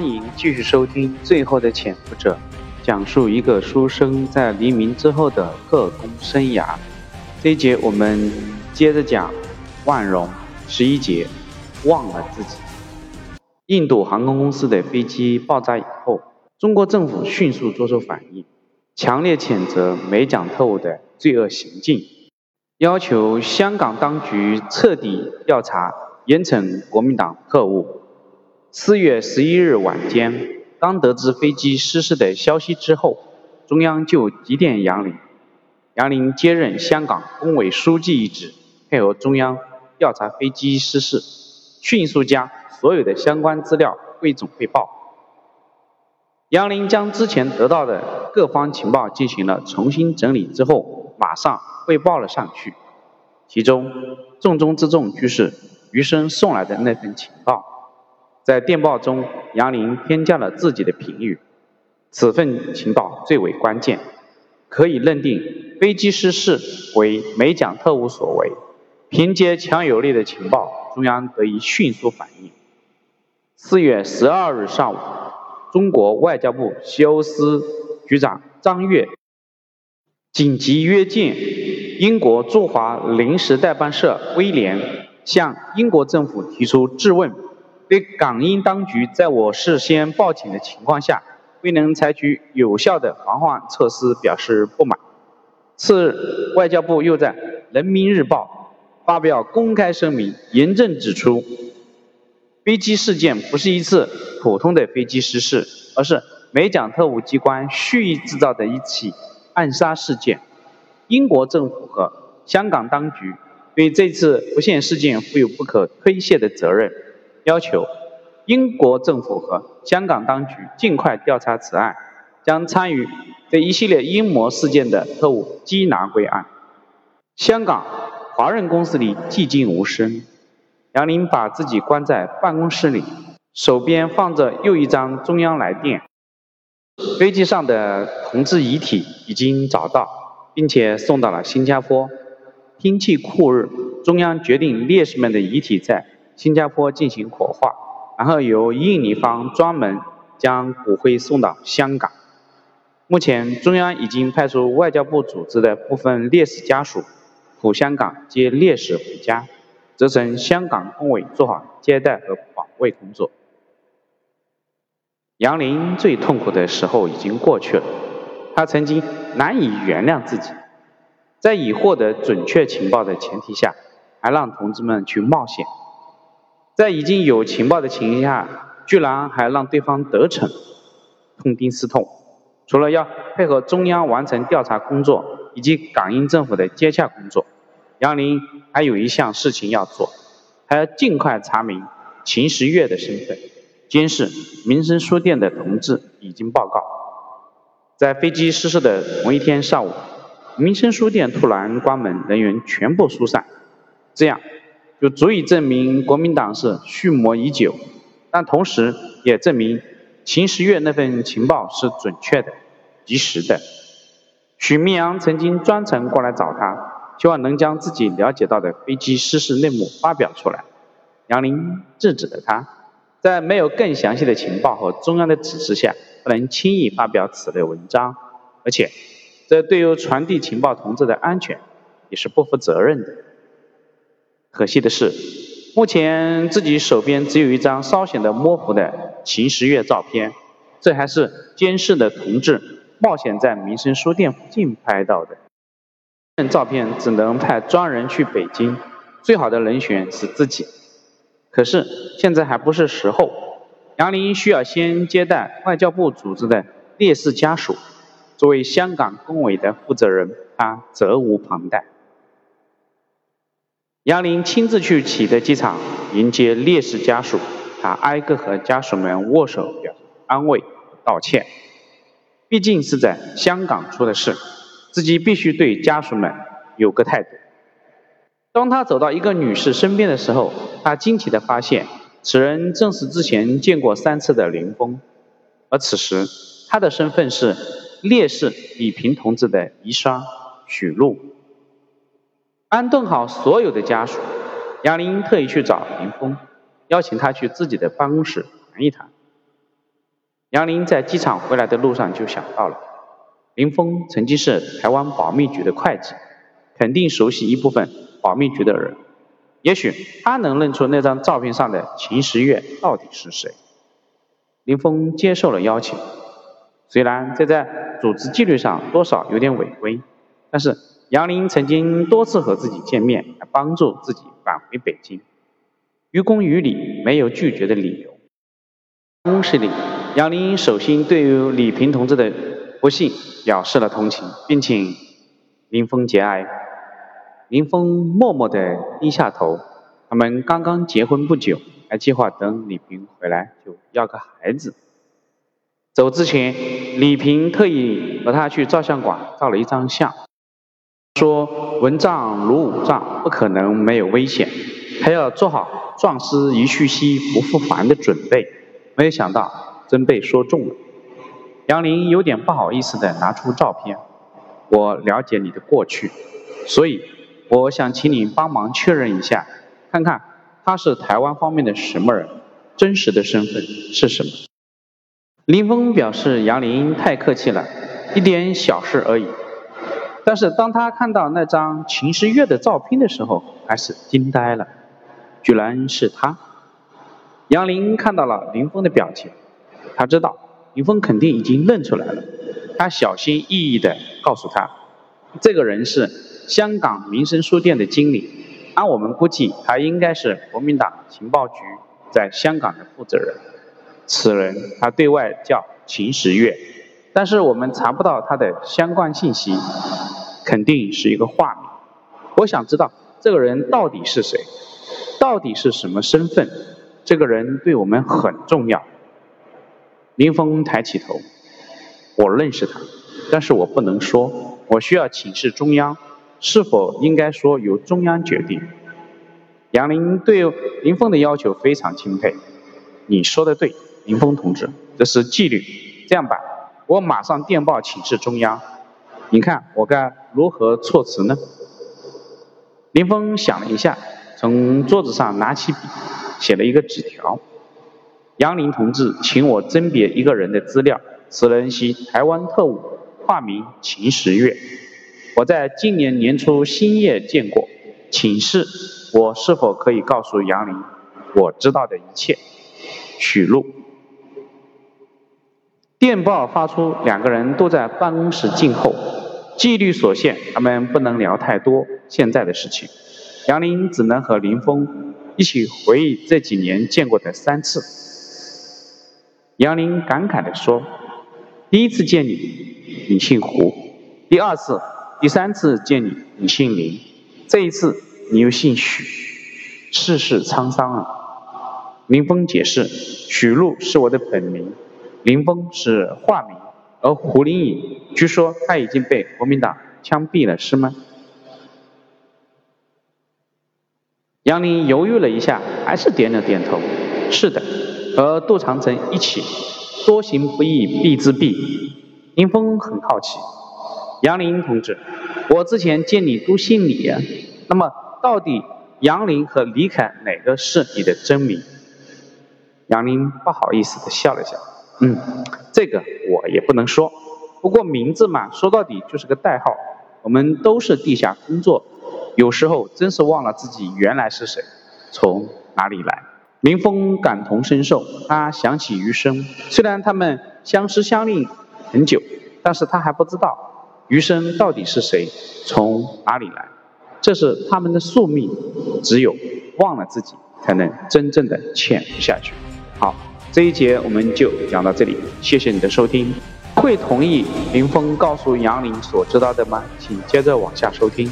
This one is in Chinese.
欢迎继续收听《最后的潜伏者》，讲述一个书生在黎明之后的特工生涯。这一节我们接着讲万荣十一节，忘了自己。印度航空公司的飞机爆炸以后，中国政府迅速作出反应，强烈谴责美蒋特务的罪恶行径，要求香港当局彻底调查严惩国民党特务。四月十一日晚间，当得知飞机失事的消息之后，中央就急电杨林，杨林接任香港工委书记一职，配合中央调查飞机失事，迅速将所有的相关资料汇总汇报。杨林将之前得到的各方情报进行了重新整理之后，马上汇报了上去。其中重中之重就是余生送来的那份情报。在电报中，杨林添加了自己的评语。此份情报最为关键，可以认定飞机失事为美蒋特务所为。凭借强有力的情报，中央得以迅速反应。四月十二日上午，中国外交部西欧司局长张悦紧急约见英国驻华临时代办社威廉，向英国政府提出质问。对港英当局在我事先报警的情况下，未能采取有效的防范措施表示不满。次日，外交部又在《人民日报》发表公开声明，严正指出，飞机事件不是一次普通的飞机失事，而是美蒋特务机关蓄意制造的一起暗杀事件。英国政府和香港当局对这次不幸事件负有不可推卸的责任。要求英国政府和香港当局尽快调查此案，将参与这一系列阴谋事件的特务缉拿归案。香港华润公司里寂静无声，杨林把自己关在办公室里，手边放着又一张中央来电。飞机上的同志遗体已经找到，并且送到了新加坡。天气酷热，中央决定烈士们的遗体在。新加坡进行火化，然后由印尼方专门将骨灰送到香港。目前，中央已经派出外交部组织的部分烈士家属赴香港接烈士回家，责成香港工委做好接待和保卫工作。杨林最痛苦的时候已经过去了，他曾经难以原谅自己，在已获得准确情报的前提下，还让同志们去冒险。在已经有情报的情况下，居然还让对方得逞，痛定思痛，除了要配合中央完成调查工作以及港英政府的接洽工作，杨林还有一项事情要做，还要尽快查明秦时月的身份。监视民生书店的同志已经报告，在飞机失事的同一天上午，民生书店突然关门，人员全部疏散，这样。就足以证明国民党是蓄谋已久，但同时也证明秦时月那份情报是准确的、及时的。许明阳曾经专程过来找他，希望能将自己了解到的飞机失事内幕发表出来。杨林制止了他，在没有更详细的情报和中央的指示下，不能轻易发表此类文章，而且这对于传递情报同志的安全也是不负责任的。可惜的是，目前自己手边只有一张稍显的模糊的秦时月照片，这还是监视的同志冒险在民生书店附近拍到的。照片只能派专人去北京，最好的人选是自己。可是现在还不是时候，杨林需要先接待外交部组织的烈士家属。作为香港工委的负责人，他责无旁贷。杨林亲自去启德机场迎接烈士家属，他挨个和家属们握手，表示安慰、道歉。毕竟是在香港出的事，自己必须对家属们有个态度。当他走到一个女士身边的时候，他惊奇地发现，此人正是之前见过三次的林峰，而此时他的身份是烈士李平同志的遗孀许露。安顿好所有的家属，杨林特意去找林峰，邀请他去自己的办公室谈一谈。杨林在机场回来的路上就想到了，林峰曾经是台湾保密局的会计，肯定熟悉一部分保密局的人，也许他能认出那张照片上的秦时月到底是谁。林峰接受了邀请，虽然这在组织纪律上多少有点违规，但是杨林曾经多次和自己见面，来帮助自己返回北京，于公于理，没有拒绝的理由。公室里。杨林首先对于李平同志的不幸表示了同情，并请林峰节哀。林峰默默地低下头。他们刚刚结婚不久，还计划等李平回来就要个孩子。走之前，李平特意和他去照相馆照了一张相，说文帐如武帐，不可能没有危险，还要做好壮士一去兮不复还的准备。没有想到。真被说中了，杨林有点不好意思的拿出照片。我了解你的过去，所以我想请你帮忙确认一下，看看他是台湾方面的什么人，真实的身份是什么。林峰表示杨林太客气了，一点小事而已。但是当他看到那张秦时月的照片的时候，还是惊呆了，居然是他。杨林看到了林峰的表情。他知道林峰肯定已经认出来了，他小心翼翼地告诉他，这个人是香港民生书店的经理，按我们估计，他应该是国民党情报局在香港的负责人。此人他对外叫秦时月，但是我们查不到他的相关信息，肯定是一个化名。我想知道这个人到底是谁，到底是什么身份？这个人对我们很重要。林峰抬起头，我认识他，但是我不能说，我需要请示中央，是否应该说由中央决定？杨林对林峰的要求非常钦佩，你说的对，林峰同志，这是纪律。这样吧，我马上电报请示中央，你看我该如何措辞呢？林峰想了一下，从桌子上拿起笔，写了一个纸条。杨林同志，请我甄别一个人的资料。此人系台湾特务，化名秦时月。我在今年年初兴业见过，请示我是否可以告诉杨林我知道的一切。许露。电报发出，两个人都在办公室静候。纪律所限，他们不能聊太多现在的事情。杨林只能和林峰一起回忆这几年见过的三次。杨林感慨地说：“第一次见你，你姓胡；第二次、第三次见你，你姓林；这一次，你又姓许。世事沧桑啊！”林峰解释：“许禄是我的本名，林峰是化名，而胡林颖，据说他已经被国民党枪毙了，是吗？”杨林犹豫了一下，还是点了点头：“是的。”和杜长城一起，多行不义必自毙。林峰很好奇，杨林同志，我之前见你都姓李，那么到底杨林和李凯哪个是你的真名？杨林不好意思的笑了笑，嗯，这个我也不能说，不过名字嘛，说到底就是个代号。我们都是地下工作，有时候真是忘了自己原来是谁，从哪里来。林峰感同身受，他想起余生。虽然他们相识相恋很久，但是他还不知道余生到底是谁，从哪里来。这是他们的宿命，只有忘了自己，才能真正的潜伏下去。好，这一节我们就讲到这里，谢谢你的收听。会同意林峰告诉杨林所知道的吗？请接着往下收听。